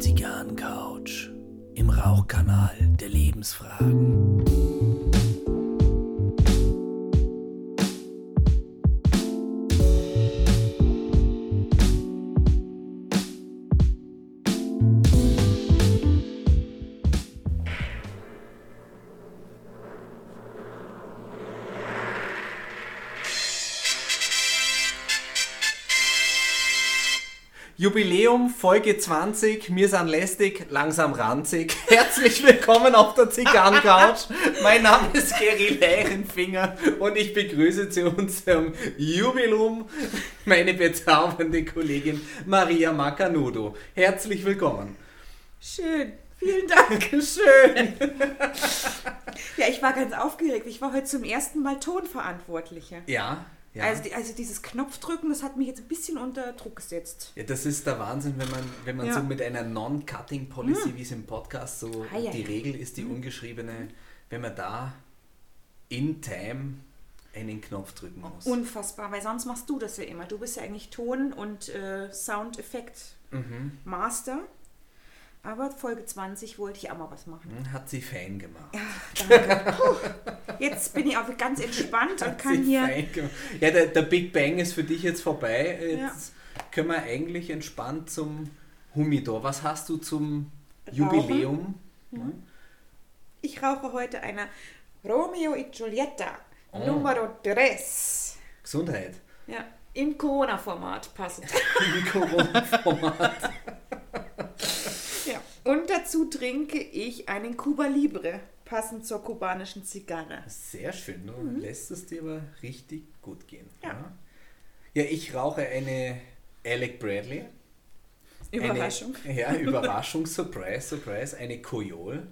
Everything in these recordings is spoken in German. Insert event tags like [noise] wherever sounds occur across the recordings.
Zigarrencouch im Rauchkanal der Lebensfragen. Jubiläum, Folge 20, wir sind lästig, langsam ranzig. [laughs] Herzlich willkommen auf der Zigarrencouch. Mein Name ist Gary Lehrenfinger und ich begrüße zu unserem Jubiläum meine bezaubernde Kollegin Maria Macanudo. Herzlich willkommen. Schön. Vielen Dank. [laughs] Schön. Ja, ich war ganz aufgeregt. Ich war heute zum ersten Mal Tonverantwortliche. Ja, ja. Also, die- also dieses Knopfdrücken, das hat mich jetzt ein bisschen unter Druck gesetzt. Ja, das ist der Wahnsinn, wenn man, wenn man Ja. so mit einer Non-Cutting Policy, wie es im Podcast so Ah, ja, die. Regel ist, die ungeschriebene, wenn man da in Time einen Knopf drücken muss. Unfassbar, weil sonst machst du das ja immer. Du bist ja eigentlich Ton- und äh, Soundeffekt-Master. Aber Folge 20 wollte ich auch mal was machen. Hm, Hat sie fein gemacht. Danke. Puh. Jetzt bin ich auch ganz entspannt und kann hier. Ja, der, der Big Bang ist für dich jetzt vorbei. Jetzt Ja. können wir eigentlich entspannt zum Humidor. Was hast du zum Rauchen? Jubiläum? Ich rauche heute eine Romeo e Giulietta Oh. Numero 3. Gesundheit. Ja, im Corona-Format passend. [laughs] Im Corona-Format. [laughs] Und dazu trinke ich einen Cuba Libre, passend zur kubanischen Zigarre. Sehr schön, du lässt es dir aber richtig gut gehen. Mhm. Ja. ja, ich rauche eine Alec Bradley. Überraschung. Eine, [laughs] ja, Überraschung, [laughs] Surprise, Surprise, eine Koyol.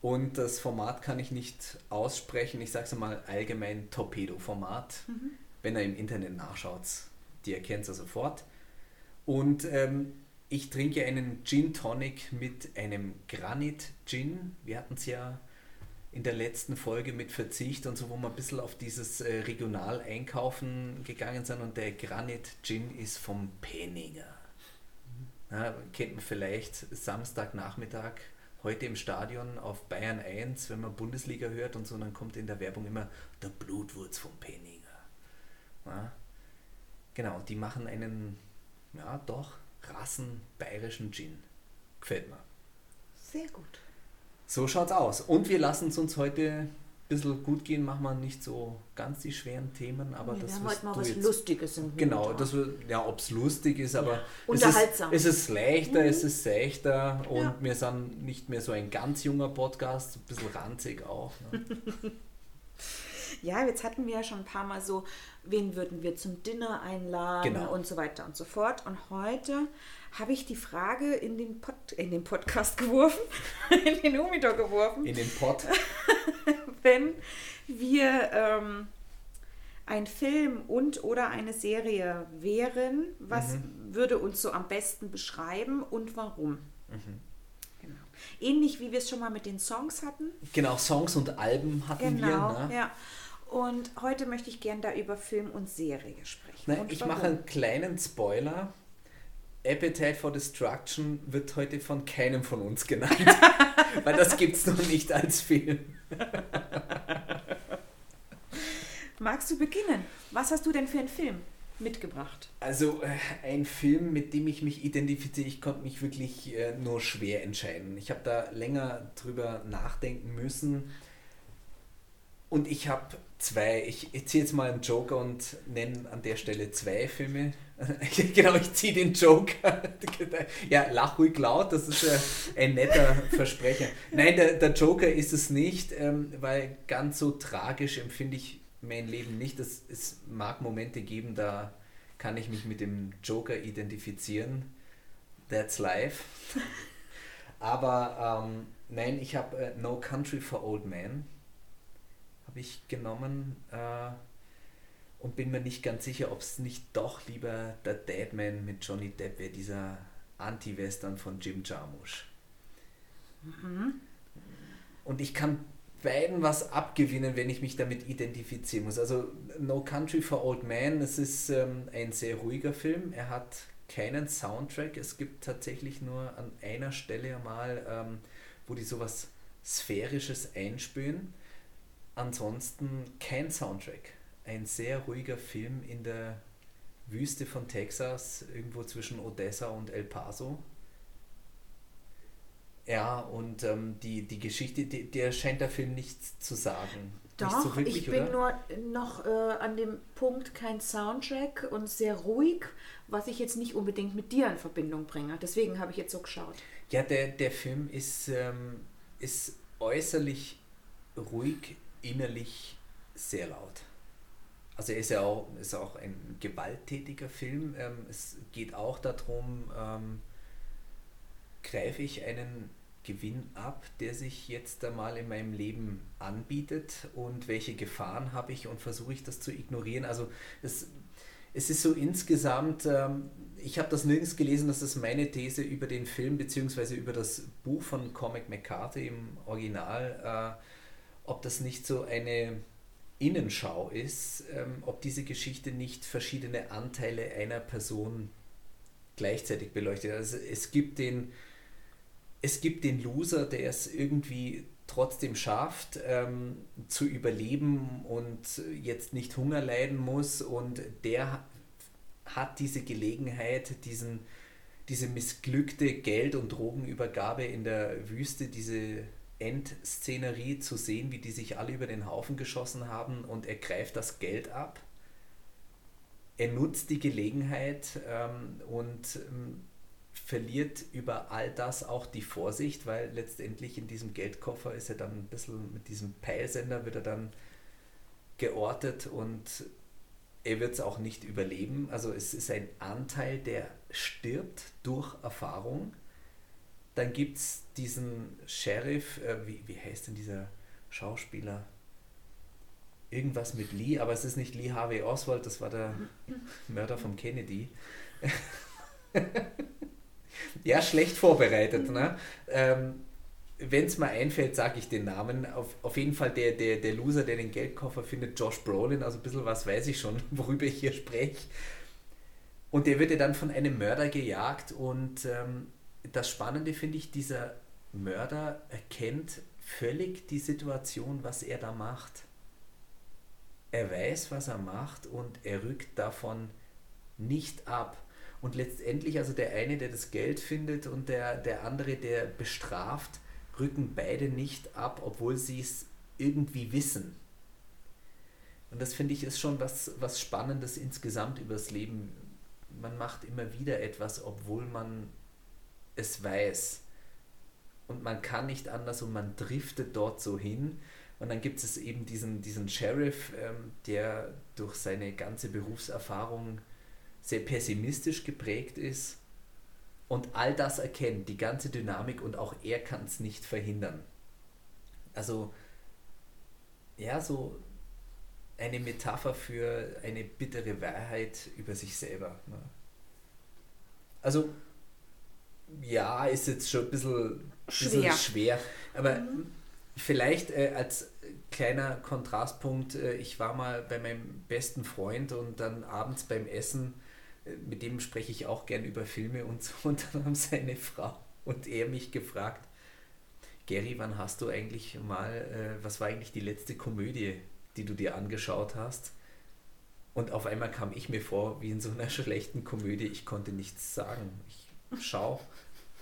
Und das Format kann ich nicht aussprechen. Ich sage es mal allgemein Torpedo-Format. Mhm. Wenn ihr im Internet nachschaut, die erkennt ihr sofort. Und ähm, ich trinke einen Gin Tonic mit einem Granit Gin. Wir hatten es ja in der letzten Folge mit Verzicht und so, wo wir ein bisschen auf dieses äh, Regional-Einkaufen gegangen sind. Und der Granit Gin ist vom Penninger. Ja, kennt man vielleicht Samstagnachmittag heute im Stadion auf Bayern 1, wenn man Bundesliga hört und so, dann kommt in der Werbung immer der Blutwurz vom Penninger. Ja, genau, die machen einen, ja doch, rassenbayerischen Gin. Gefällt mir. Sehr gut. So schaut's aus. Und wir lassen es uns heute ein bisschen gut gehen, machen wir nicht so ganz die schweren Themen, aber Nee, das wir haben heute mal was jetzt- Lustiges im Genau, Humor. das wird, ja, ob es lustig ist, aber Unterhaltsam. Es ist, es ist leichter, es ist seichter und Ja. wir sind nicht mehr so ein ganz junger Podcast, ein bisschen ranzig auch. Ne? [laughs] Ja, jetzt hatten wir ja schon ein paar Mal so, wen würden wir zum Dinner einladen Genau. und so weiter und so fort. Und heute habe ich die Frage in den, Pod, in den Podcast geworfen, [laughs] in den Humidor geworfen, In den Pott. [laughs] wenn wir ähm, ein Film und oder eine Serie wären, was Mhm. würde uns so am besten beschreiben und warum? Mhm. Genau. Ähnlich wie wir es schon mal mit den Songs hatten. Genau, Songs und Alben hatten Genau, wir. Ne? ja. Und heute möchte ich gern da über Film und Serie sprechen. Ne, und ich warum. mache einen kleinen Spoiler. Appetite for Destruction wird heute von keinem von uns genannt, [laughs] weil das gibt es noch nicht als Film. Magst du beginnen? Was hast du denn für einen Film mitgebracht? Also äh, ein Film, mit dem ich mich identifiziere, ich konnte mich wirklich äh, nur schwer entscheiden. Ich habe da länger drüber nachdenken müssen. Und ich habe zwei, ich, ich ziehe jetzt mal einen Joker und nenne an der Stelle zwei Filme. [laughs] genau, ich ziehe den Joker. [laughs] ja, lach ruhig laut, das ist äh, ein netter Versprecher. Nein, der, der Joker ist es nicht, ähm, weil ganz so tragisch empfinde ich mein Leben nicht. Es, es mag Momente geben, da kann ich mich mit dem Joker identifizieren. That's life. [laughs] Aber ähm, nein, ich habe äh, No Country for Old Men habe ich genommen äh, und bin mir nicht ganz sicher, ob es nicht doch lieber der Deadman mit Johnny Depp wäre, dieser Anti-Western von Jim Jarmusch. Und ich kann beiden was abgewinnen, wenn ich mich damit identifizieren muss. Also No Country for Old Men, es ist ähm, ein sehr ruhiger Film. Er hat keinen Soundtrack. Es gibt tatsächlich nur an einer Stelle mal, ähm, wo die sowas Sphärisches einspülen. Ansonsten kein Soundtrack. Ein sehr ruhiger Film in der Wüste von Texas, irgendwo zwischen Odessa und El Paso. Ja, und ähm, die, die Geschichte, die, der scheint der Film nichts zu sagen. Doch, nicht so wirklich, ich bin oder? nur noch äh, an dem Punkt kein Soundtrack und sehr ruhig, was ich jetzt nicht unbedingt mit dir in Verbindung bringe. Deswegen habe ich jetzt so geschaut. Ja, der, der Film ist, ähm, ist äußerlich ruhig, innerlich sehr laut. Also er ist ja auch, ist auch ein gewalttätiger Film. Ähm, es geht auch darum, ähm, greife ich einen Gewinn ab, der sich jetzt einmal in meinem Leben anbietet und welche Gefahren habe ich und versuche ich das zu ignorieren. Also es, es ist so insgesamt, ähm, ich habe das nirgends gelesen, dass das meine These über den Film bzw. über das Buch von Cormac McCarthy im Original, äh, ob das nicht so eine Innenschau ist, ähm, ob diese Geschichte nicht verschiedene Anteile einer Person gleichzeitig beleuchtet. Also es gibt den, es gibt den Loser, der es irgendwie trotzdem schafft, ähm, zu überleben und jetzt nicht Hunger leiden muss und der hat diese Gelegenheit, diesen, diese missglückte Geld- und Drogenübergabe in der Wüste, diese Endszenerie zu sehen, wie die sich alle über den Haufen geschossen haben und er greift das Geld ab. Er nutzt die Gelegenheit ähm, und ähm, verliert über all das auch die Vorsicht, weil letztendlich in diesem Geldkoffer ist er dann ein bisschen mit diesem Peilsender wird er dann geortet und er wird es auch nicht überleben. Also es ist ein Anteil, der stirbt durch Erfahrung. Dann gibt es diesen Sheriff, äh, wie, wie heißt denn dieser Schauspieler? Irgendwas mit Lee, aber es ist nicht Lee Harvey Oswald, das war der Mörder von Kennedy. [laughs] ja, schlecht vorbereitet. Ne? Ähm, Wenn es mir einfällt, sage ich den Namen. Auf, auf jeden Fall der, der, der Loser, der den Geldkoffer findet, Josh Brolin. Also ein bisschen was weiß ich schon, [laughs] worüber ich hier spreche. Und der wird ja dann von einem Mörder gejagt. Und ähm, das Spannende finde ich, dieser Mörder erkennt völlig die Situation, was er da macht. Er weiß, was er macht und er rückt davon nicht ab. Und letztendlich, also der eine, der das Geld findet und der, der andere, der bestraft, rücken beide nicht ab, obwohl sie es irgendwie wissen. Und das finde ich ist schon was, was Spannendes insgesamt übers Leben. Man macht immer wieder etwas, obwohl man es weiß. Und man kann nicht anders und man driftet dort so hin. Und dann gibt es eben diesen, diesen Sheriff, ähm, der durch seine ganze Berufserfahrung sehr pessimistisch geprägt ist und all das erkennt, die ganze Dynamik und auch er kann es nicht verhindern. Also, ja, so eine Metapher für eine bittere Wahrheit über sich selber. Ne? Also, ja, ist jetzt schon ein bisschen, bisschen Schwer. schwer, aber vielleicht äh, als kleiner Kontrastpunkt, äh, ich war mal bei meinem besten Freund und dann abends beim Essen, äh, mit dem spreche ich auch gern über Filme und so, und dann haben seine Frau und er mich gefragt, Gary, wann hast du eigentlich mal, äh, was war eigentlich die letzte Komödie, die du dir angeschaut hast? Und auf einmal kam ich mir vor wie in so einer [laughs] schlechten Komödie, ich konnte nichts sagen. Ich schaue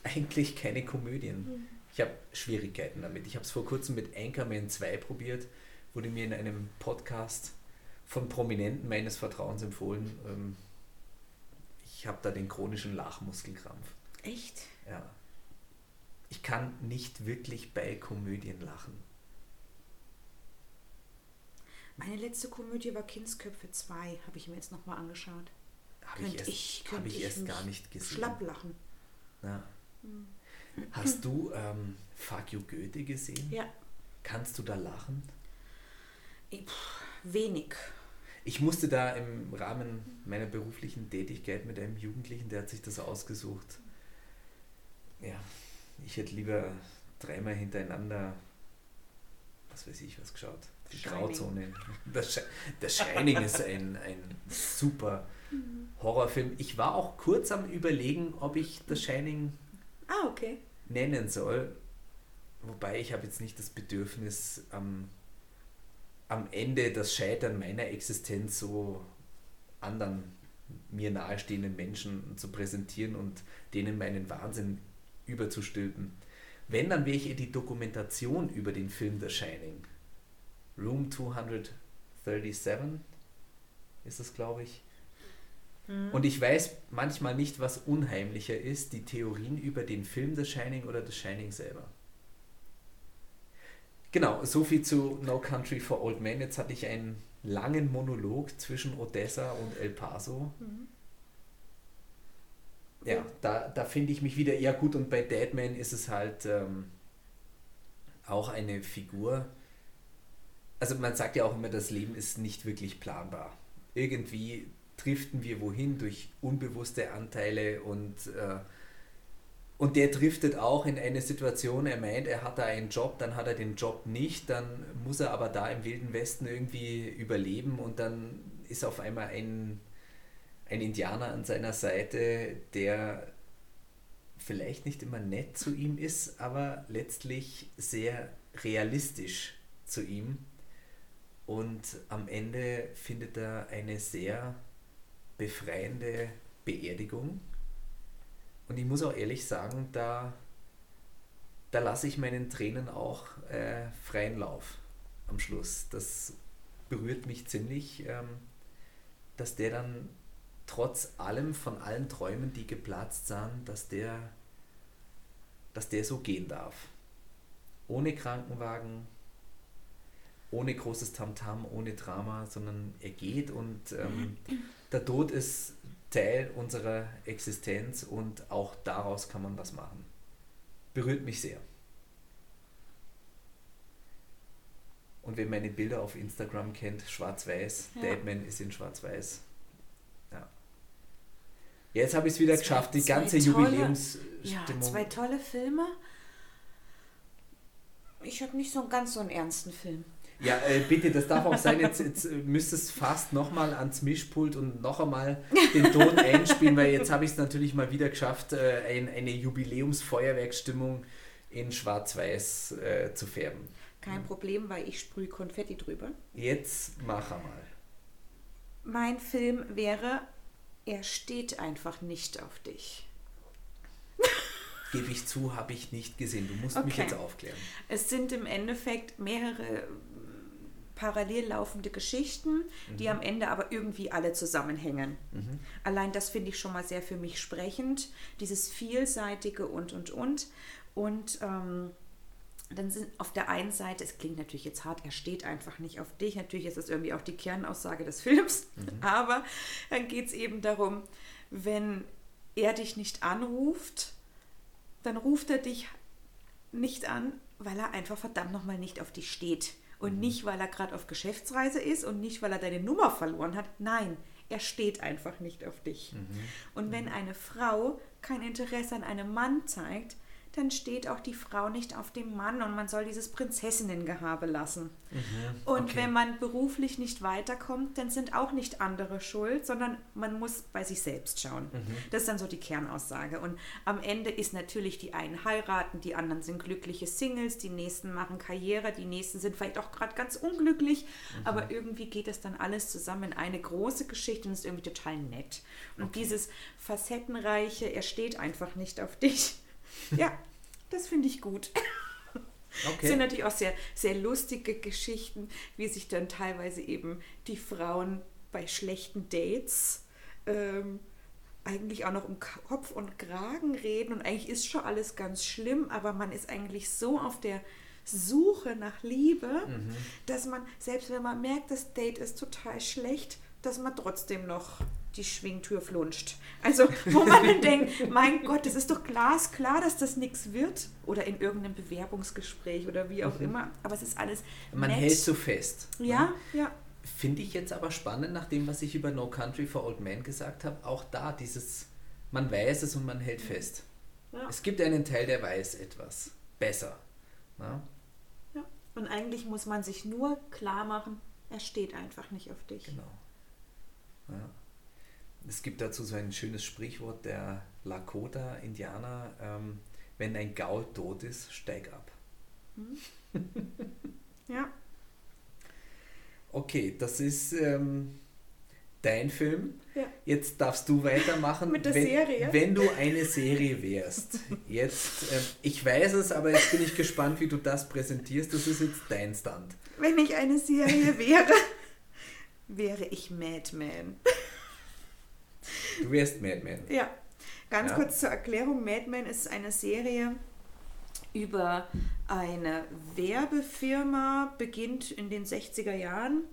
eigentlich keine Komödien. Ich habe Schwierigkeiten damit. Ich habe es vor kurzem mit Anchorman 2 probiert, wurde mir in einem Podcast von Prominenten meines Vertrauens empfohlen. Ähm, ich habe da den chronischen Lachmuskelkrampf. Echt? Ja. Ich kann nicht wirklich bei Komödien lachen. Meine letzte Komödie war Kindsköpfe 2, habe ich mir jetzt nochmal angeschaut. Habe ich Könnte erst, ich, hab ich ich erst gar nicht gesehen. Schlapp lachen. Ja. Hast du ähm, Fuck You Goethe gesehen? Ja. Kannst du da lachen? Ich- Wenig. Ich musste da im Rahmen meiner beruflichen Tätigkeit mit einem Jugendlichen, der hat sich das ausgesucht. Ja, ich hätte lieber dreimal hintereinander, was weiß ich, was geschaut. die Shining. Grauzone. Das, das Shining ist ein, ein super Horrorfilm. Ich war auch kurz am Überlegen, ob ich das Shining Ah, okay. nennen soll. Wobei ich habe jetzt nicht das Bedürfnis, am, am Ende das Scheitern meiner Existenz so anderen mir nahestehenden Menschen zu präsentieren und denen meinen Wahnsinn überzustülpen. Wenn, dann wäre ich eher die Dokumentation über den Film The Shining. Room 237 ist es, glaube ich. Und ich weiß manchmal nicht, was unheimlicher ist, die Theorien über den Film The Shining oder The Shining selber. Genau, so viel zu No Country for Old Men. Jetzt hatte ich einen langen Monolog zwischen Odessa und El Paso. Ja, da, da finde ich mich wieder eher gut und bei Deadman ist es halt ähm, auch eine Figur. Also man sagt ja auch immer, das Leben ist nicht wirklich planbar. Irgendwie driften wir wohin durch unbewusste Anteile und, äh, und der driftet auch in eine Situation, er meint, er hat da einen Job, dann hat er den Job nicht, dann muss er aber da im Wilden Westen irgendwie überleben und dann ist auf einmal ein, ein Indianer an seiner Seite, der vielleicht nicht immer nett zu ihm ist, aber letztlich sehr realistisch zu ihm. Und am Ende findet er eine sehr befreiende Beerdigung. Und ich muss auch ehrlich sagen, da, da lasse ich meinen Tränen auch äh, freien Lauf am Schluss. Das berührt mich ziemlich, ähm, dass der dann trotz allem von allen Träumen, die geplatzt sind, dass der, dass der so gehen darf. Ohne Krankenwagen, ohne großes Tamtam, ohne Drama, sondern er geht und ähm, [laughs] der Tod ist Teil unserer Existenz und auch daraus kann man was machen. Berührt mich sehr. Und wer meine Bilder auf Instagram kennt, schwarz-weiß, Ja. Deadman ist in schwarz-weiß. Ja. Jetzt habe ich es wieder Zwei- geschafft, die ganze tolle- Jubiläumsstimmung. Ja, zwei tolle Filme. Ich habe nicht so ganz so einen ernsten Film. Ja, äh, bitte, das darf auch sein. Jetzt, jetzt äh, müsstest fast nochmal ans Mischpult und noch einmal den Ton [laughs] einspielen, weil jetzt habe ich es natürlich mal wieder geschafft, äh, ein, eine Jubiläumsfeuerwerksstimmung in Schwarz-Weiß äh, zu färben. Kein Problem, weil ich sprühe Konfetti drüber. Jetzt mach einmal. Mein Film wäre Er steht einfach nicht auf dich. Gebe ich zu, habe ich nicht gesehen. Du musst mich Okay. jetzt aufklären. Es sind im Endeffekt mehrere parallel laufende Geschichten, die am Ende aber irgendwie alle zusammenhängen. Allein das finde ich schon mal sehr für mich sprechend, dieses vielseitige und und und. Und ähm, dann sind auf der einen Seite, es klingt natürlich jetzt hart, er steht einfach nicht auf dich. Natürlich ist das irgendwie auch die Kernaussage des [laughs] Films. Aber dann geht es eben darum, wenn er dich nicht anruft, dann ruft er dich nicht an, weil er einfach verdammt nochmal nicht auf dich steht. Und nicht, weil er gerade auf Geschäftsreise ist und nicht, weil er deine Nummer verloren hat. Nein, er steht einfach nicht auf dich. Und wenn eine Frau kein Interesse an einem Mann zeigt, dann steht auch die Frau nicht auf dem Mann und man soll dieses Prinzessinnengehabe lassen. Und okay. wenn man beruflich nicht weiterkommt, dann sind auch nicht andere schuld, sondern man muss bei sich selbst schauen. Das ist dann so die Kernaussage. Und am Ende ist natürlich die einen heiraten, die anderen sind glückliche Singles, die nächsten machen Karriere, die nächsten sind vielleicht auch gerade ganz unglücklich, aber irgendwie geht das dann alles zusammen in eine große Geschichte und ist irgendwie total nett. Und dieses facettenreiche, er steht einfach nicht auf dich. [laughs] Ja, das finde ich gut. [laughs] Es sind natürlich auch sehr, sehr lustige Geschichten, wie sich dann teilweise eben die Frauen bei schlechten Dates ähm, eigentlich auch noch um Kopf und Kragen reden. Und eigentlich ist schon alles ganz schlimm, aber man ist eigentlich so auf der Suche nach Liebe, dass man, selbst wenn man merkt, das Date ist total schlecht, dass man trotzdem noch die Schwingtür flunscht. Also, wo man dann denkt, mein Gott, es ist doch glasklar, dass das nichts wird. Oder in irgendeinem Bewerbungsgespräch oder wie auch immer. Aber es ist alles Man nett. hält so fest. Ja, ja. Finde ich jetzt aber spannend, nach dem, was ich über No Country for Old Men gesagt habe, auch da dieses, man weiß es und man hält fest. Ja. Es gibt einen Teil, der weiß etwas besser. Na? Ja. Und eigentlich muss man sich nur klar machen, er steht einfach nicht auf dich. Genau. Ja. Es gibt dazu so ein schönes Sprichwort der Lakota-Indianer, ähm, wenn ein Gaul tot ist, steig ab. Ja. [laughs] Okay, das ist ähm, dein Film. Ja. Jetzt darfst du weitermachen. [laughs] Mit der wenn, Serie? Wenn du eine Serie wärst. Jetzt, ähm, ich weiß es, aber jetzt bin ich gespannt, wie du das präsentierst. Das ist jetzt dein Stand. Wenn ich eine Serie wäre, [laughs] wäre ich Madman. Du wärst Madman. Ja, ganz Ja. kurz zur Erklärung. Mad Men ist eine Serie über eine Werbefirma, beginnt in den 60er Jahren.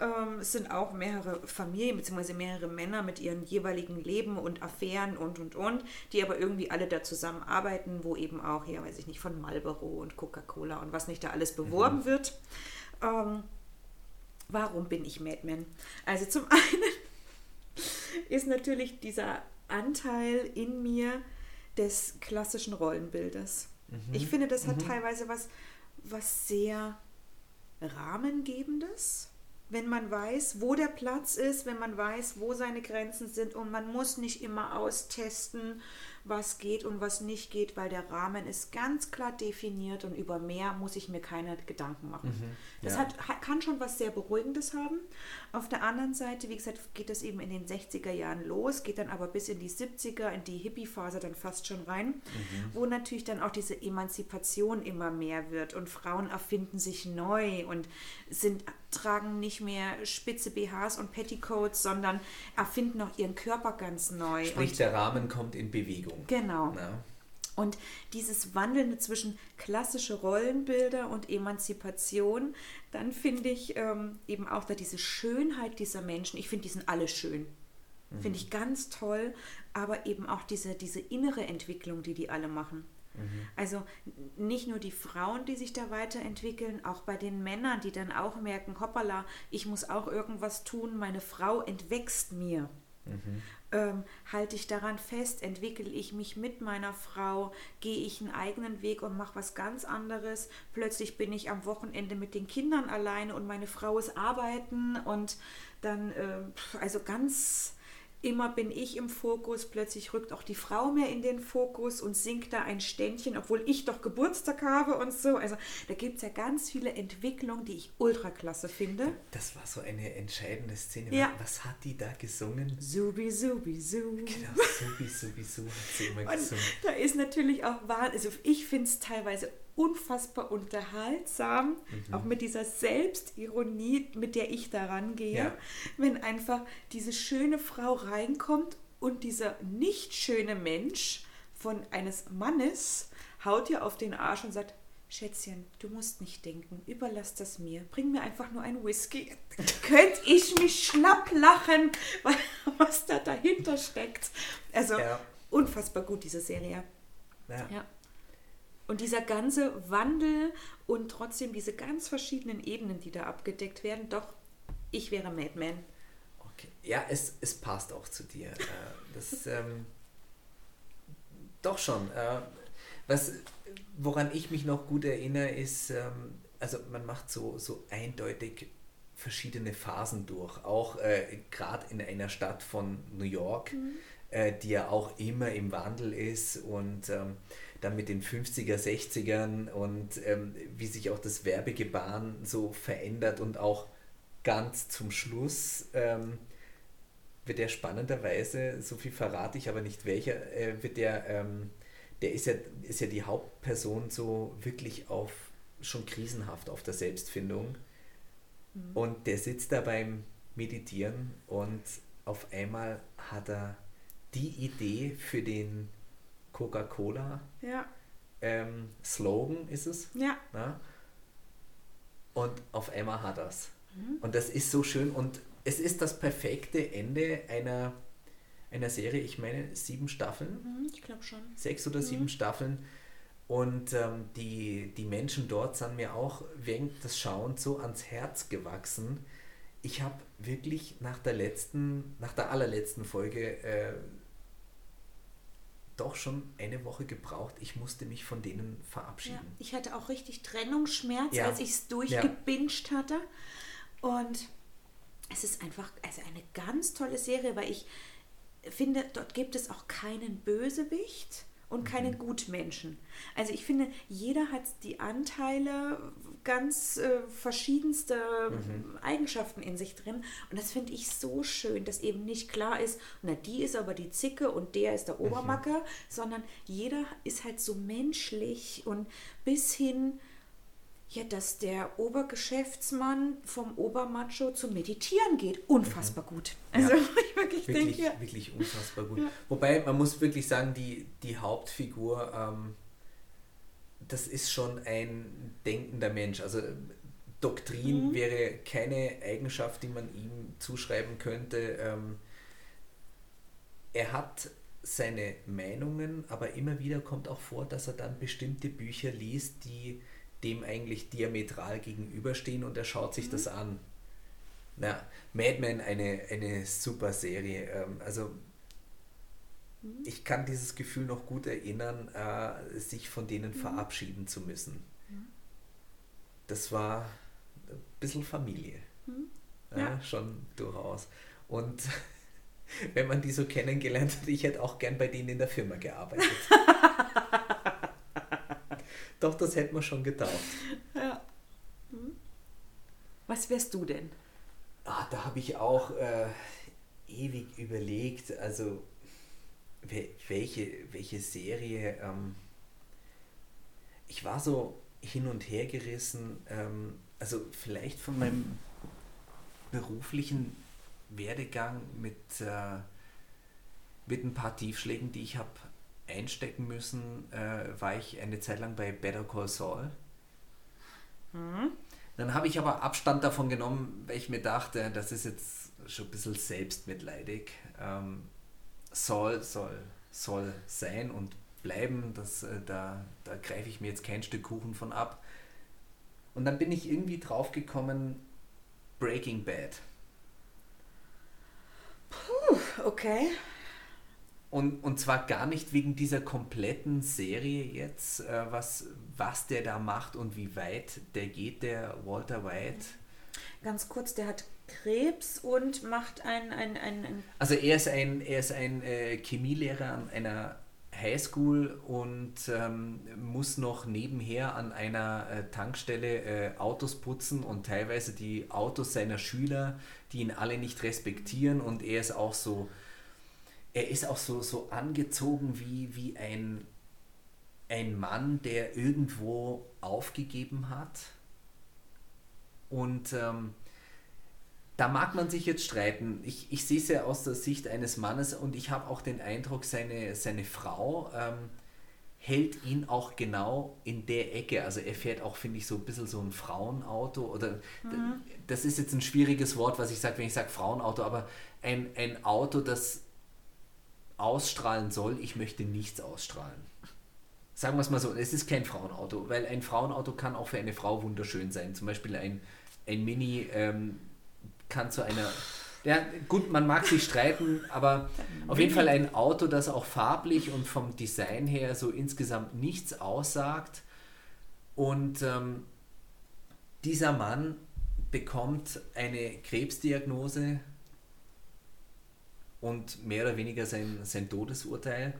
Ähm, es sind auch mehrere Familien bzw. mehrere Männer mit ihren jeweiligen Leben und Affären und und und, die aber irgendwie alle da zusammenarbeiten, wo eben auch, ja weiß ich nicht, von Marlboro und Coca-Cola und was nicht da alles beworben wird. Ähm, warum bin ich Madman? Also zum [laughs] einen ist natürlich dieser Anteil in mir des klassischen Rollenbildes. Ich finde, das hat teilweise was, was sehr Rahmengebendes, wenn man weiß, wo der Platz ist, wenn man weiß, wo seine Grenzen sind und man muss nicht immer austesten, was geht und was nicht geht, weil der Rahmen ist ganz klar definiert und über mehr muss ich mir keine Gedanken machen. Das ja. hat, hat, kann schon was sehr Beruhigendes haben. Auf der anderen Seite, wie gesagt, geht das eben in den 60er Jahren los, geht dann aber bis in die 70er, in die Hippie-Phase dann fast schon rein, wo natürlich dann auch diese Emanzipation immer mehr wird und Frauen erfinden sich neu und sind, tragen nicht mehr spitze BHs und Petticoats, sondern erfinden auch ihren Körper ganz neu. Sprich, und, der Rahmen kommt in Bewegung. genau. Na? Und dieses Wandeln zwischen klassische Rollenbilder und Emanzipation, dann finde ich ähm, eben auch da diese Schönheit dieser Menschen. Ich finde, die sind alle schön. Finde ich ganz toll, aber eben auch diese, diese innere Entwicklung, die die alle machen. Also n- nicht nur die Frauen, die sich da weiterentwickeln, auch bei den Männern, die dann auch merken, hoppala, ich muss auch irgendwas tun, meine Frau entwächst mir ähm, halte ich daran fest, entwickle ich mich mit meiner Frau, gehe ich einen eigenen Weg und mache was ganz anderes. Plötzlich bin ich am Wochenende mit den Kindern alleine und meine Frau ist arbeiten und dann, pf, also ganz immer bin ich im Fokus, plötzlich rückt auch die Frau mehr in den Fokus und singt da ein Ständchen, obwohl ich doch Geburtstag habe und so. Also da gibt es ja ganz viele Entwicklungen, die ich ultra klasse finde. Das war so eine entscheidende Szene. Ja. Was hat die da gesungen? Subi, subi, su. Genau, Subi, Subi, Su hat sie immer Und gesungen. da ist natürlich auch wahr, also ich finde es teilweise unfassbar unterhaltsam, Mhm. auch mit dieser Selbstironie, mit der ich da rangehe, Ja. wenn einfach diese schöne Frau reinkommt und dieser nicht schöne Mensch von eines Mannes haut ihr auf den Arsch und sagt, Schätzchen, du musst nicht denken, überlass das mir, bring mir einfach nur ein Whisky. [laughs] Könnt ich mich schlapp lachen, [laughs] was da dahinter steckt. Also Ja. unfassbar gut, diese Serie. Ja. Ja. Und dieser ganze Wandel und trotzdem diese ganz verschiedenen Ebenen, die da abgedeckt werden, doch, ich wäre Madman. Okay. Ja, es, es passt auch zu dir. Äh, Das, ähm, doch schon. Äh, was, woran ich mich noch gut erinnere, ist, ähm, also man macht so, so eindeutig verschiedene Phasen durch. Auch äh, gerade in einer Stadt von New York, äh, die ja auch immer im Wandel ist und ähm, dann mit den 50er, 60ern und ähm, wie sich auch das Werbegebaren so verändert und auch ganz zum Schluss ähm, wird er spannenderweise, so viel verrate ich aber nicht welcher, äh, wird der, ähm, der ist ja, ist ja die Hauptperson so wirklich auf, schon krisenhaft auf der Selbstfindung. Und der sitzt da beim Meditieren und auf einmal hat er die Idee für den Coca-Cola Ja, ähm, Slogan ist es. ja. Na? Und auf einmal hat er es. Und das ist so schön und es ist das perfekte Ende einer, einer Serie. Ich meine, sieben Staffeln, Hm, Ich glaube schon. sechs oder sieben Staffeln. Und ähm, die, die Menschen dort sind mir auch während des Schauens so ans Herz gewachsen. Ich habe wirklich nach der letzten, nach der allerletzten Folge äh, doch schon eine Woche gebraucht. Ich musste mich von denen verabschieden. Ja, ich hatte auch richtig Trennungsschmerz, Ja. als ich es durchgebinged hatte. Und es ist einfach also eine ganz tolle Serie, weil ich finde, dort gibt es auch keinen Bösewicht und keinen Gutmenschen. Also ich finde, jeder hat die Anteile ganz äh, verschiedenste Eigenschaften in sich drin. Und das finde ich so schön, dass eben nicht klar ist, na, die ist aber die Zicke und der ist der Obermacker, sondern jeder ist halt so menschlich und bis hin, ja, dass der Obergeschäftsmann vom Obermacho zum Meditieren geht. Unfassbar gut. Also [laughs] Ja. ich wirklich, Wirklich, denke, wirklich unfassbar gut. Wobei, man muss wirklich sagen, die, die Hauptfigur, ähm, das ist schon ein denkender Mensch. Also Doktrin Mhm. wäre keine Eigenschaft, die man ihm zuschreiben könnte. Ähm, er hat seine Meinungen, aber immer wieder kommt auch vor, dass er dann bestimmte Bücher liest, die dem eigentlich diametral gegenüberstehen und er schaut sich das an. Na, Mad Men, eine, eine super Serie. Ähm, also ich kann dieses Gefühl noch gut erinnern, äh, sich von denen verabschieden zu müssen. Das war ein bisschen Familie. Ja, Ja. Schon durchaus. Und [laughs] wenn man die so kennengelernt hat, ich hätte auch gern bei denen in der Firma gearbeitet. [laughs] Doch, das hätte man schon getaugt. ja. Was wärst du denn? Ah, da habe ich auch äh, ewig überlegt, also welche, welche Serie. Ähm, ich war so hin und her gerissen, ähm, also vielleicht von meinem beruflichen Werdegang mit, äh, mit ein paar Tiefschlägen, die ich habe einstecken müssen, äh, war ich eine Zeit lang bei Better Call Saul. Dann habe ich aber Abstand davon genommen, weil ich mir dachte, das ist jetzt schon ein bisschen selbstmitleidig. Ähm, soll, soll, soll sein und bleiben, das, äh, da, da greife ich mir jetzt kein Stück Kuchen von ab. Und dann bin ich irgendwie draufgekommen, Breaking Bad. Okay. Und, und zwar gar nicht wegen dieser kompletten Serie jetzt, äh, was, was der da macht und wie weit der geht, der Walter White. Ganz kurz, der hat Krebs und macht ein, ein, ein, ein Also er ist ein, er ist ein äh, Chemielehrer an einer Highschool und ähm, muss noch nebenher an einer äh, Tankstelle äh, Autos putzen und teilweise die Autos seiner Schüler, die ihn alle nicht respektieren und er ist auch so, er ist auch so, so angezogen wie, wie ein, ein Mann, der irgendwo aufgegeben hat. Und ähm, da mag man sich jetzt streiten. Ich, ich sehe es ja aus der Sicht eines Mannes und ich habe auch den Eindruck, seine, seine Frau ähm, hält ihn auch genau in der Ecke. Also er fährt auch, finde ich, so ein bisschen so ein Frauenauto oder das ist jetzt ein schwieriges Wort, was ich sage, wenn ich sage Frauenauto, aber ein, ein Auto, das ausstrahlen soll, ich möchte nichts ausstrahlen. Sagen wir es mal so, es ist kein Frauenauto, weil ein Frauenauto kann auch für eine Frau wunderschön sein. Zum Beispiel ein, ein Mini ähm, kann zu einer. Ja, gut, man mag sich streiten, aber auf jeden Fall ein Auto, das auch farblich und vom Design her so insgesamt nichts aussagt. Und ähm, dieser Mann bekommt eine Krebsdiagnose und mehr oder weniger sein, sein Todesurteil.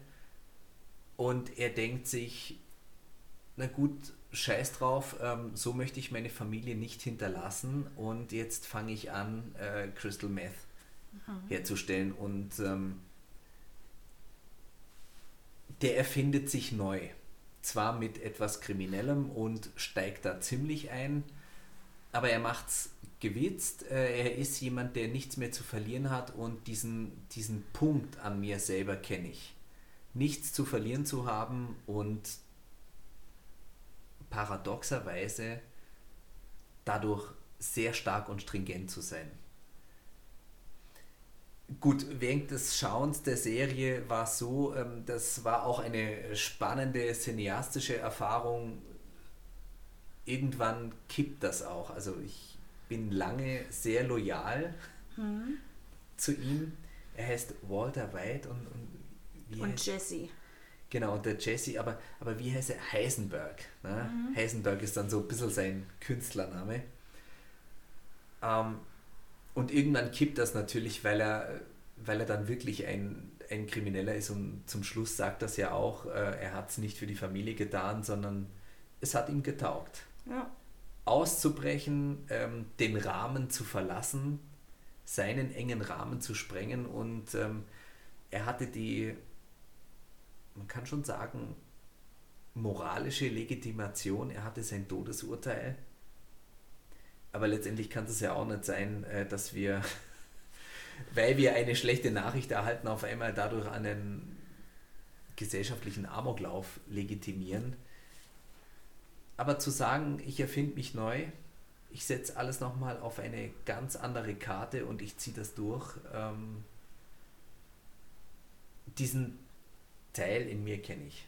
Und er denkt sich, na gut, scheiß drauf, ähm, so möchte ich meine Familie nicht hinterlassen und jetzt fange ich an, äh, Crystal Meth herzustellen und ähm, der erfindet sich neu. Zwar mit etwas Kriminellem und steigt da ziemlich ein, aber er macht's gewitzt. Äh, er ist jemand, der nichts mehr zu verlieren hat und diesen, diesen Punkt an mir selber kenne ich. Nichts zu verlieren zu haben und paradoxerweise dadurch sehr stark und stringent zu sein. Gut, während des Schauens der Serie war es so, ähm, das war auch eine spannende cineastische Erfahrung. Irgendwann kippt das auch. Also ich bin lange sehr loyal zu ihm. Er heißt Walter White und, und und Jesse. Genau, und der Jesse, aber, aber wie heißt er? Heisenberg. Ne? Mhm. Heisenberg ist dann so ein bisschen sein Künstlername. Ähm, und irgendwann kippt das natürlich, weil er, weil er dann wirklich ein, ein Krimineller ist und zum Schluss sagt das ja auch, äh, er hat es nicht für die Familie getan, sondern es hat ihm getaugt. Ja. Auszubrechen, ähm, den Rahmen zu verlassen, seinen engen Rahmen zu sprengen und ähm, er hatte die, man kann schon sagen, moralische Legitimation, er hatte sein Todesurteil aber letztendlich kann es ja auch nicht sein, äh, dass wir, [laughs] weil wir eine schlechte Nachricht erhalten, auf einmal dadurch einen gesellschaftlichen Amoklauf legitimieren. Aber zu sagen, ich erfinde mich neu, ich setze alles nochmal auf eine ganz andere Karte und ich ziehe das durch, ähm, diesen Teil in mir kenne ich.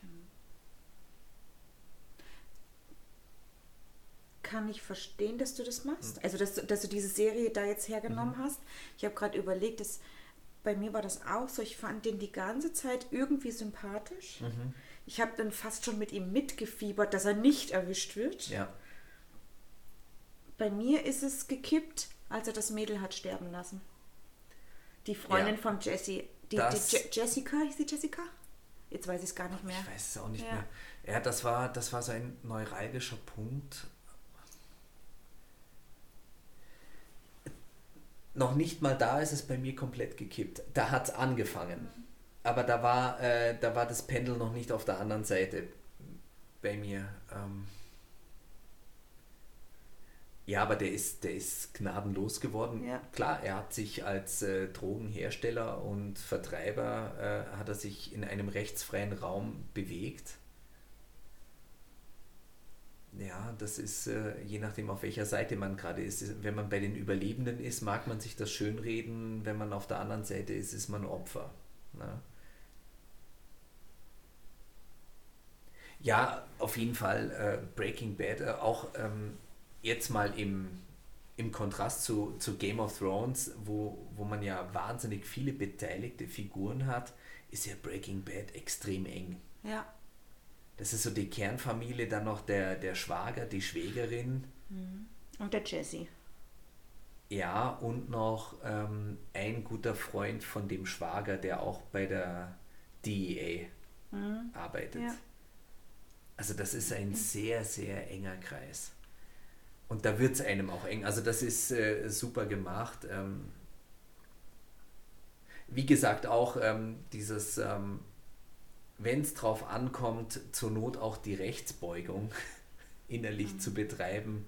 kann ich verstehen, dass du das machst. Also, dass, dass du diese Serie da jetzt hergenommen mhm. hast. Ich habe gerade überlegt, dass bei mir war das auch so. Ich fand den die ganze Zeit irgendwie sympathisch. Mhm. Ich habe dann fast schon mit ihm mitgefiebert, dass er nicht erwischt wird. Ja. Bei mir ist es gekippt, als er das Mädel hat sterben lassen. Die Freundin ja. von Jesse. Die, die Jessica, ist die Jessica? Jetzt weiß ich es gar nicht mehr. Ich weiß es auch nicht ja. mehr. Ja, das war, das war so ein neuralgischer Punkt. noch nicht mal da ist es bei mir komplett gekippt. Da hat es angefangen. Aber da war, äh, da war das Pendel noch nicht auf der anderen Seite bei mir. Ähm ja, aber der ist, der ist gnadenlos geworden. Ja. Klar, er hat sich als äh, Drogenhersteller und Vertreiber, äh, hat er sich in einem rechtsfreien Raum bewegt ja, das ist äh, je nachdem, auf welcher Seite man gerade ist. Wenn man bei den Überlebenden ist, mag man sich das schönreden. Wenn man auf der anderen Seite ist, ist man Opfer. Ne? Ja, auf jeden Fall äh, Breaking Bad, äh, auch ähm, jetzt mal im, im Kontrast zu, zu Game of Thrones, wo, wo man ja wahnsinnig viele beteiligte Figuren hat, ist ja Breaking Bad extrem eng. Ja. Das ist so die Kernfamilie, dann noch der, der Schwager, die Schwägerin. Mhm. Und der Jesse. Ja, und noch ähm, ein guter Freund von dem Schwager, der auch bei der DEA mhm. arbeitet. Ja. Also das ist ein mhm. sehr, sehr enger Kreis. Und da wird es einem auch eng. Also das ist äh, super gemacht. Ähm, wie gesagt, auch ähm, dieses ähm, wenn es drauf ankommt, zur Not auch die Rechtsbeugung [laughs] innerlich mhm. zu betreiben,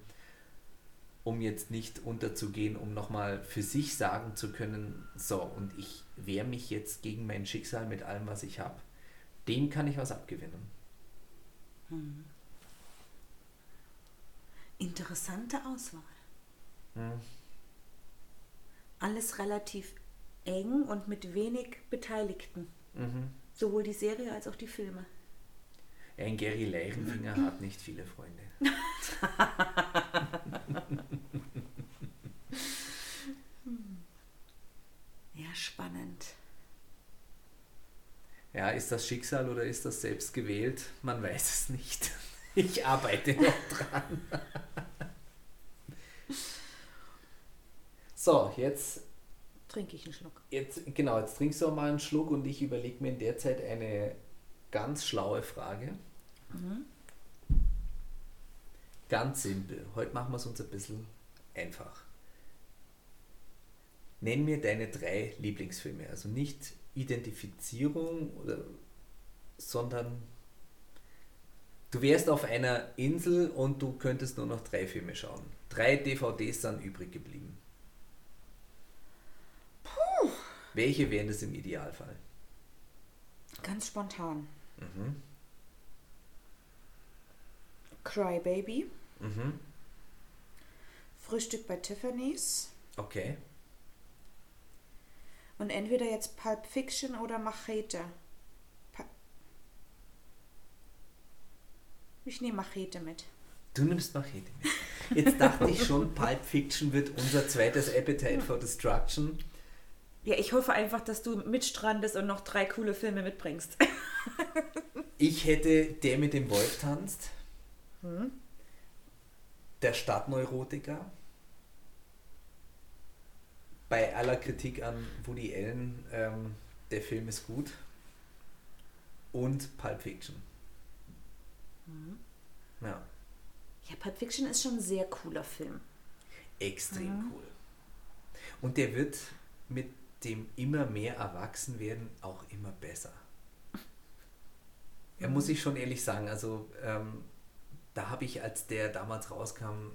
um jetzt nicht unterzugehen, um nochmal für sich sagen zu können, so, und ich wehre mich jetzt gegen mein Schicksal mit allem, was ich habe. Dem kann ich was abgewinnen. Mhm. Interessante Auswahl. Mhm. Alles relativ eng und mit wenig Beteiligten. Mhm. Sowohl die Serie als auch die Filme. Ein Gary Leichenfinger [clears throat] hat nicht viele Freunde. [laughs] ja, spannend. Ja, ist das Schicksal oder ist das selbst gewählt? Man weiß es nicht. Ich arbeite noch dran. So, jetzt trinke ich einen Schluck. Jetzt, genau, jetzt trinkst du auch mal einen Schluck und ich überlege mir in der Zeit eine ganz schlaue Frage. Mhm. Ganz simpel. Heute machen wir es uns ein bisschen einfach. Nenn mir deine drei Lieblingsfilme. Also nicht Identifizierung, oder, sondern du wärst auf einer Insel und du könntest nur noch drei Filme schauen. Drei DVDs sind übrig geblieben. Welche wären das im Idealfall? Ganz spontan. Mhm. Cry Baby. Mhm. Frühstück bei Tiffany's. Okay. Und entweder jetzt Pulp Fiction oder Machete. Ich nehme Machete mit. Du nimmst Machete mit. Jetzt dachte ich schon, Pulp Fiction wird unser zweites Appetite for Destruction. Ja, ich hoffe einfach, dass du mitstrandest und noch drei coole Filme mitbringst. [laughs] Ich hätte der mit dem Wolf tanzt. Der Stadtneurotiker. Bei aller Kritik an Woody Allen, ähm, der Film ist gut. Und Pulp Fiction. Ja, Ja, Pulp Fiction ist schon ein sehr cooler Film. extrem cool. Und der wird mit dem immer mehr Erwachsenwerden auch immer besser. Ja, muss ich schon ehrlich sagen, also ähm, da habe ich, als der damals rauskam,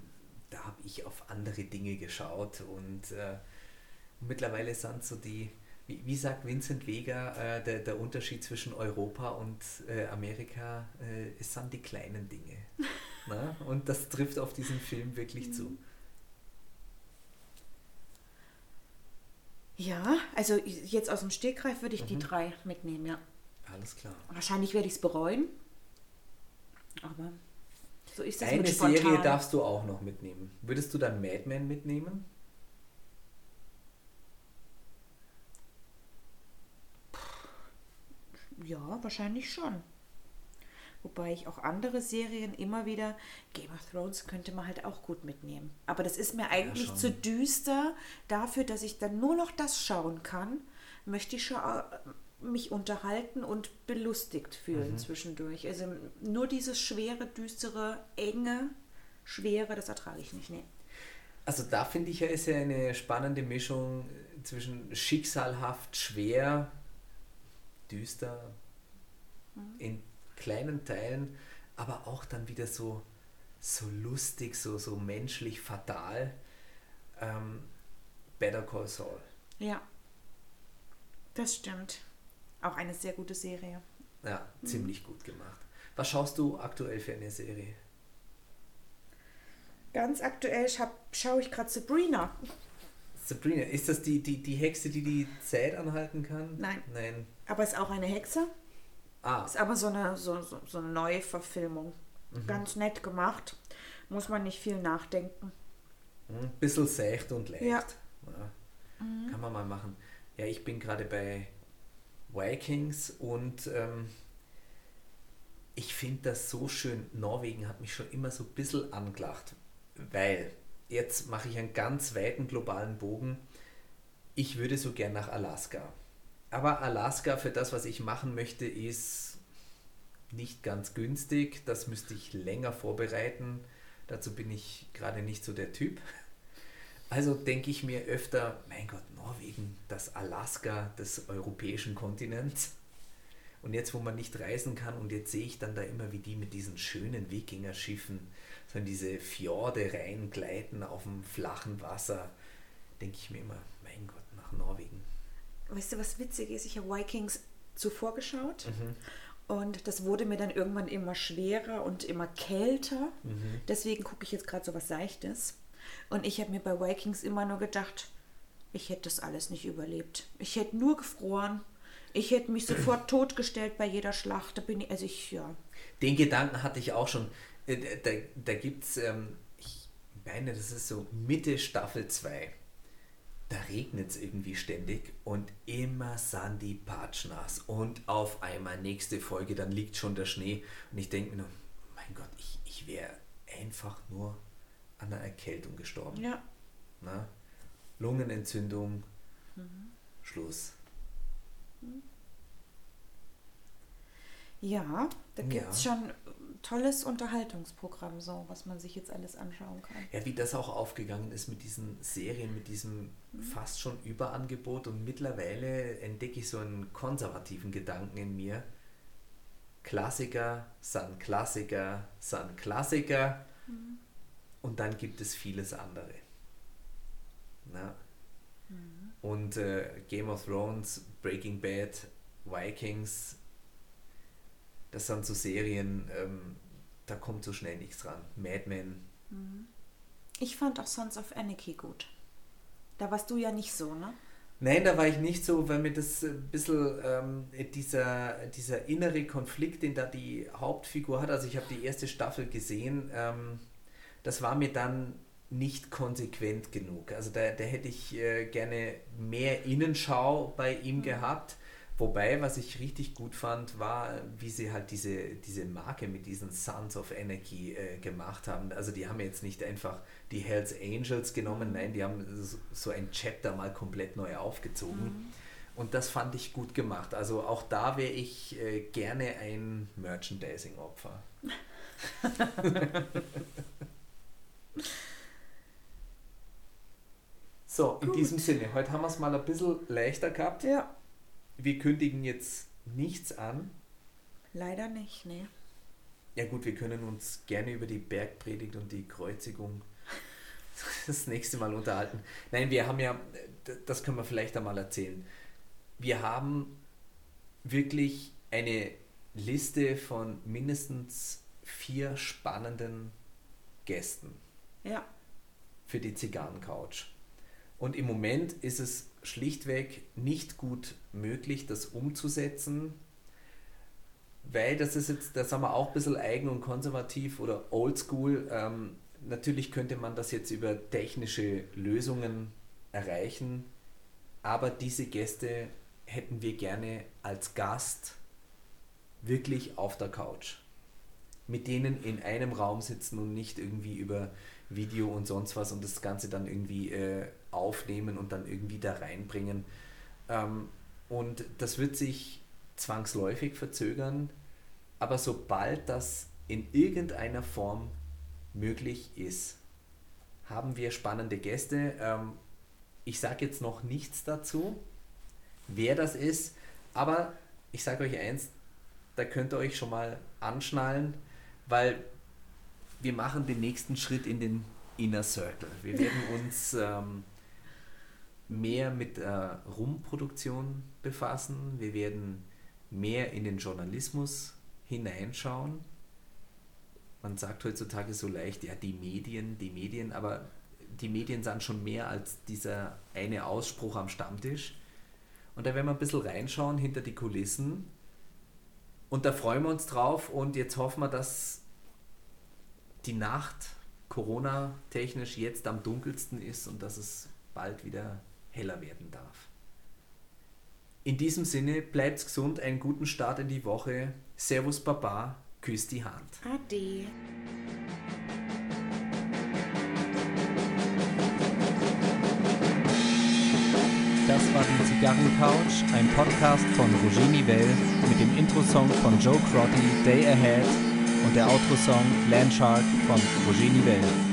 da habe ich auf andere Dinge geschaut und äh, mittlerweile sind so die, wie, wie sagt Vincent Vega, äh, der, der Unterschied zwischen Europa und äh, Amerika, äh, es sind die kleinen Dinge. [laughs] Na? Und das trifft auf diesen Film wirklich zu. Ja, also jetzt aus dem Stegreif würde ich die drei mitnehmen, ja. Alles klar. Wahrscheinlich werde ich es bereuen. Aber so ist das Eine. Serie darfst du auch noch mitnehmen. Würdest du dann Mad Men mitnehmen? Ja, wahrscheinlich schon. Wobei ich auch andere Serien immer wieder, Game of Thrones könnte man halt auch gut mitnehmen. Aber das ist mir eigentlich schon. zu düster dafür, dass ich dann nur noch das schauen kann. Möchte ich schon äh, mich unterhalten und belustigt fühlen zwischendurch. Also nur dieses schwere, düstere, enge, schwere, das ertrage ich nicht. Nee. Also da finde ich ja ist ja eine spannende Mischung zwischen schicksalhaft, schwer, düster, in kleinen Teilen, aber auch dann wieder so, so lustig, so, so menschlich fatal. Ähm, Better Call Saul. Ja, das stimmt. Auch eine sehr gute Serie. Ja, ziemlich gut gemacht. Was schaust du aktuell für eine Serie? Ganz aktuell schau- schaue ich gerade Sabrina. Sabrina, ist das die, die, die Hexe, die die Zeit anhalten kann? Nein. Nein. Aber ist auch eine Hexe. Ah, Ist aber so eine, so, so, so eine neue Verfilmung. Ganz nett gemacht. Muss man nicht viel nachdenken. ein bisschen seicht und leicht. Ja. Ja, Kann man mal machen. Ja, ich bin gerade bei Vikings und ähm, ich finde das so schön. Norwegen hat mich schon immer so ein bisschen angelacht, weil jetzt mache ich einen ganz weiten globalen Bogen. Ich würde so gern nach Alaska. Aber Alaska für das, was ich machen möchte, ist nicht ganz günstig. Das müsste ich länger vorbereiten. Dazu bin ich gerade nicht so der Typ. Also denke ich mir öfter, mein Gott, Norwegen, das Alaska des europäischen Kontinents. Und jetzt, wo man nicht reisen kann, und jetzt sehe ich dann da immer, wie die mit diesen schönen Wikingerschiffen so in diese Fjorde reingleiten auf dem flachen Wasser, denke ich mir immer, mein Gott, nach Norwegen. Weißt du, was witzig ist? Ich habe Vikings zuvor geschaut. Und das wurde mir dann irgendwann immer schwerer und immer kälter. Deswegen gucke ich jetzt gerade so was Seichtes. Und ich habe mir bei Vikings immer nur gedacht, ich hätte das alles nicht überlebt. Ich hätte nur gefroren. Ich hätte mich sofort [clears throat] totgestellt bei jeder Schlacht. Da bin ich, also ich, ja. Den Gedanken hatte ich auch schon. Äh, Da, da gibt es, ähm, ich meine, das ist so Mitte Staffel 2. Da regnet es irgendwie ständig und immer sind die patschnass. Und auf einmal nächste Folge, dann liegt schon der Schnee. Und ich denke mir nur, mein Gott, ich, ich wäre einfach nur an einer Erkältung gestorben. Ja. Na? Lungenentzündung, Schluss. Ja, da gibt es Ja. schon tolles Unterhaltungsprogramm, so, was man sich jetzt alles anschauen kann. Ja, wie das auch aufgegangen ist mit diesen Serien, mit diesem fast schon Überangebot und mittlerweile entdecke ich so einen konservativen Gedanken in mir. Klassiker sind Klassiker sind Klassiker und dann gibt es vieles andere. Na? Und äh, Game of Thrones, Breaking Bad, Vikings, das sind so Serien, ähm, da kommt so schnell nichts dran. Mad Men, Ich fand auch Sons of Anarchy gut. Da warst du ja nicht so, ne? Nein, da war ich nicht so, weil mir das ein bisschen ähm, dieser, dieser innere Konflikt, den da die Hauptfigur hat, also ich habe die erste Staffel gesehen, ähm, das war mir dann nicht konsequent genug. Also da, da hätte ich äh, gerne mehr Innenschau bei ihm mhm. gehabt. Wobei, was ich richtig gut fand, war, wie sie halt diese, diese Marke mit diesen Sons of Energy äh, gemacht haben. Also die haben jetzt nicht einfach die Hells Angels genommen, nein, die haben so ein Chapter mal komplett neu aufgezogen. Mhm. Und das fand ich gut gemacht. Also auch da wäre ich äh, gerne ein Merchandising-Opfer. [laughs] so, in diesem Sinne, heute haben wir es mal ein bisschen leichter gehabt. Ja. Wir kündigen jetzt nichts an. Leider nicht, ne. Ja gut, wir können uns gerne über die Bergpredigt und die Kreuzigung [laughs] das nächste Mal unterhalten. Nein, wir haben ja, das können wir vielleicht einmal erzählen. Wir haben wirklich eine Liste von mindestens vier spannenden Gästen. Ja. Für die Zigarrencouch. Und im Moment ist es schlichtweg nicht gut möglich, das umzusetzen, weil das ist jetzt, da sind wir auch ein bisschen eigen und konservativ oder oldschool. Ähm, natürlich könnte man das jetzt über technische Lösungen erreichen, aber diese Gäste hätten wir gerne als Gast wirklich auf der Couch. Mit denen in einem Raum sitzen und nicht irgendwie über Video und sonst was und das Ganze dann irgendwie äh, aufnehmen und dann irgendwie da reinbringen. Ähm, und das wird sich zwangsläufig verzögern, aber sobald das in irgendeiner Form möglich ist, haben wir spannende Gäste. Ähm, ich sage jetzt noch nichts dazu, wer das ist, aber ich sage euch eins, da könnt ihr euch schon mal anschnallen, weil wir machen den nächsten Schritt in den Inner Circle. Wir werden [laughs] uns ähm, mehr mit äh, Rumproduktion befassen. Wir werden mehr in den Journalismus hineinschauen. Man sagt heutzutage so leicht, ja, die Medien, die Medien, aber die Medien sind schon mehr als dieser eine Ausspruch am Stammtisch. Und da werden wir ein bisschen reinschauen hinter die Kulissen. Und da freuen wir uns drauf und jetzt hoffen wir, dass die Nacht Corona-technisch jetzt am dunkelsten ist und dass es bald wieder heller werden darf. In diesem Sinne, bleibt gesund, einen guten Start in die Woche. Servus Baba, küsst die Hand. Ade. Das war die Zigarrencouch, ein Podcast von Roger Nivelle mit dem Intro-Song von Joe Crotty, Day Ahead und der Outro-Song Landshark von Roger Nivelle.